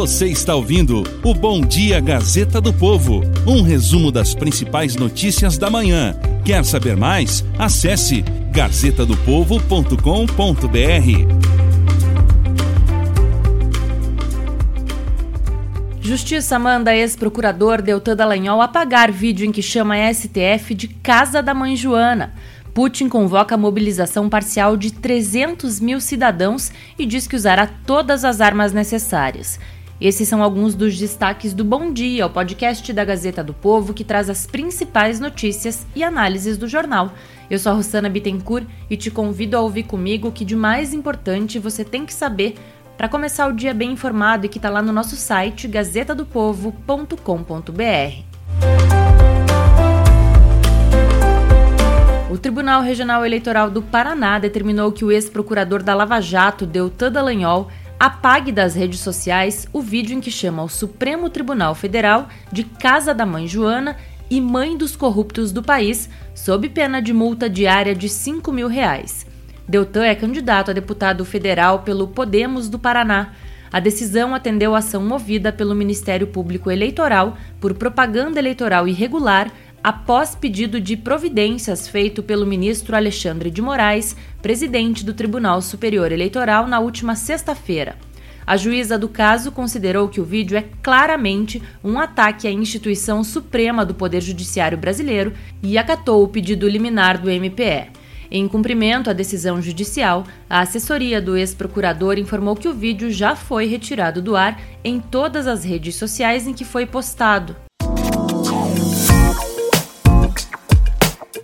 Você está ouvindo o Bom Dia Gazeta do Povo, um resumo das principais notícias da manhã. Quer saber mais? Acesse gazetadopovo.com.br. Justiça manda ex-procurador Deltan Dallagnol apagar vídeo em que chama a STF de Casa da Mãe Joana. Putin convoca a mobilização parcial de 300 mil cidadãos e diz que usará todas as armas necessárias. Esses são alguns dos destaques do Bom Dia, o podcast da Gazeta do Povo que traz as principais notícias e análises do jornal. Eu sou a Rosana Bittencourt e te convido a ouvir comigo o que de mais importante você tem que saber para começar o dia bem informado e que está lá no nosso site gazetadopovo.com.br. O Tribunal Regional Eleitoral do Paraná determinou que o ex-procurador da Lava Jato, Deltan Dallagnol, apague das redes sociais o vídeo em que chama o Supremo Tribunal Federal de Casa da Mãe Joana e Mãe dos Corruptos do país, sob pena de multa diária de 5 mil reais. Deltan é candidato a deputado federal pelo Podemos do Paraná. A decisão atendeu a ação movida pelo Ministério Público Eleitoral por propaganda eleitoral irregular após pedido de providências feito pelo ministro Alexandre de Moraes, presidente do Tribunal Superior Eleitoral, na última sexta-feira. A juíza do caso considerou que o vídeo é claramente um ataque à instituição suprema do Poder Judiciário brasileiro e acatou o pedido liminar do MPE. Em cumprimento à decisão judicial, a assessoria do ex-procurador informou que o vídeo já foi retirado do ar em todas as redes sociais em que foi postado.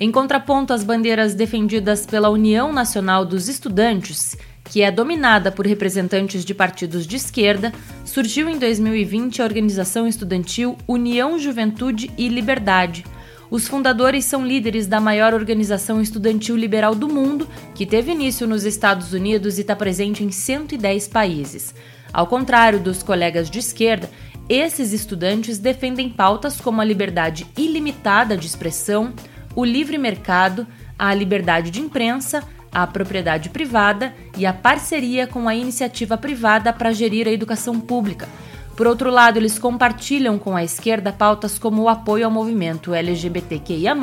Em contraponto às bandeiras defendidas pela União Nacional dos Estudantes, que é dominada por representantes de partidos de esquerda, surgiu em 2020 a organização estudantil União Juventude e Liberdade. Os fundadores são líderes da maior organização estudantil liberal do mundo, que teve início nos Estados Unidos e está presente em 110 países. Ao contrário dos colegas de esquerda, esses estudantes defendem pautas como a liberdade ilimitada de expressão, o livre mercado, a liberdade de imprensa, a propriedade privada e a parceria com a iniciativa privada para gerir a educação pública. Por outro lado, eles compartilham com a esquerda pautas como o apoio ao movimento LGBTQIA,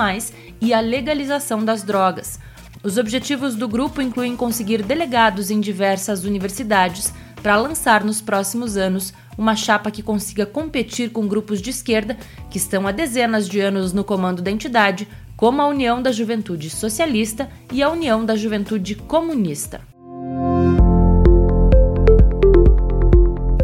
e a legalização das drogas. Os objetivos do grupo incluem conseguir delegados em diversas universidades para lançar nos próximos anos uma chapa que consiga competir com grupos de esquerda que estão há dezenas de anos no comando da entidade, como a União da Juventude Socialista e a União da Juventude Comunista.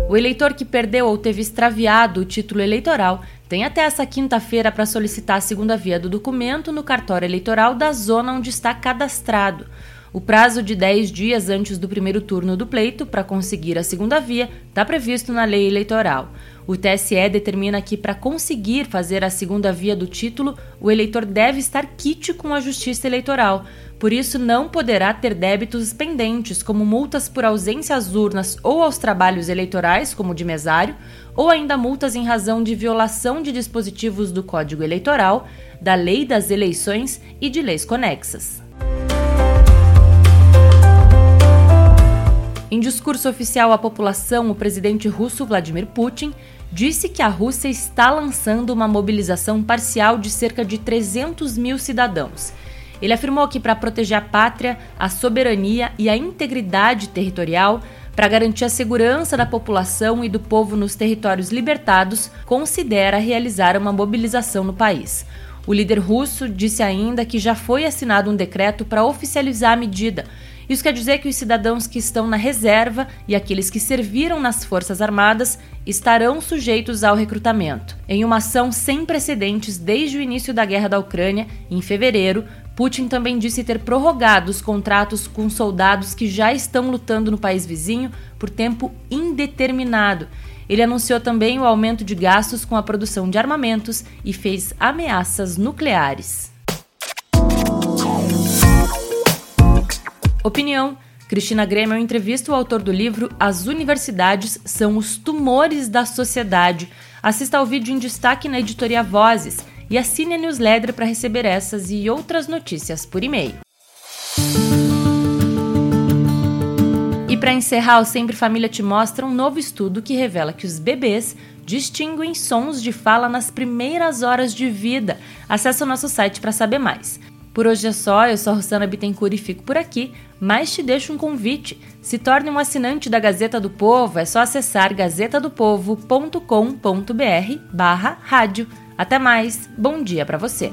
O eleitor que perdeu ou teve extraviado o título eleitoral tem até essa quinta-feira para solicitar a segunda via do documento no cartório eleitoral da zona onde está cadastrado. O prazo de 10 dias antes do primeiro turno do pleito para conseguir a segunda via está previsto na lei eleitoral. O TSE determina que, para conseguir fazer a segunda via do título, o eleitor deve estar quite com a Justiça Eleitoral. Por isso, não poderá ter débitos pendentes, como multas por ausência às urnas ou aos trabalhos eleitorais, como de mesário, ou ainda multas em razão de violação de dispositivos do Código Eleitoral, da Lei das Eleições e de leis conexas. Em discurso oficial à população, o presidente russo Vladimir Putin disse que a Rússia está lançando uma mobilização parcial de cerca de 300 mil cidadãos. Ele afirmou que, para proteger a pátria, a soberania e a integridade territorial, para garantir a segurança da população e do povo nos territórios libertados, considera realizar uma mobilização no país. O líder russo disse ainda que já foi assinado um decreto para oficializar a medida Isso quer dizer que os cidadãos que estão na reserva e aqueles que serviram nas Forças Armadas estarão sujeitos ao recrutamento. Em uma ação sem precedentes desde o início da guerra da Ucrânia, em fevereiro, Putin também disse ter prorrogado os contratos com soldados que já estão lutando no país vizinho por tempo indeterminado. Ele anunciou também o aumento de gastos com a produção de armamentos e fez ameaças nucleares. Opinião. Cristina Grêmio entrevista o autor do livro As Universidades são os Tumores da Sociedade. Assista ao vídeo em destaque na editoria Vozes e assine a newsletter para receber essas e outras notícias por e-mail. E para encerrar, o Sempre Família te mostra um novo estudo que revela que os bebês distinguem sons de fala nas primeiras horas de vida. Acesse o nosso site para saber mais. Por hoje é só, eu sou a Rosana Bittencourt e fico por aqui, mas te deixo um convite. Se torne um assinante da Gazeta do Povo, é só acessar gazetadopovo.com.br barra rádio. Até mais, bom dia para você!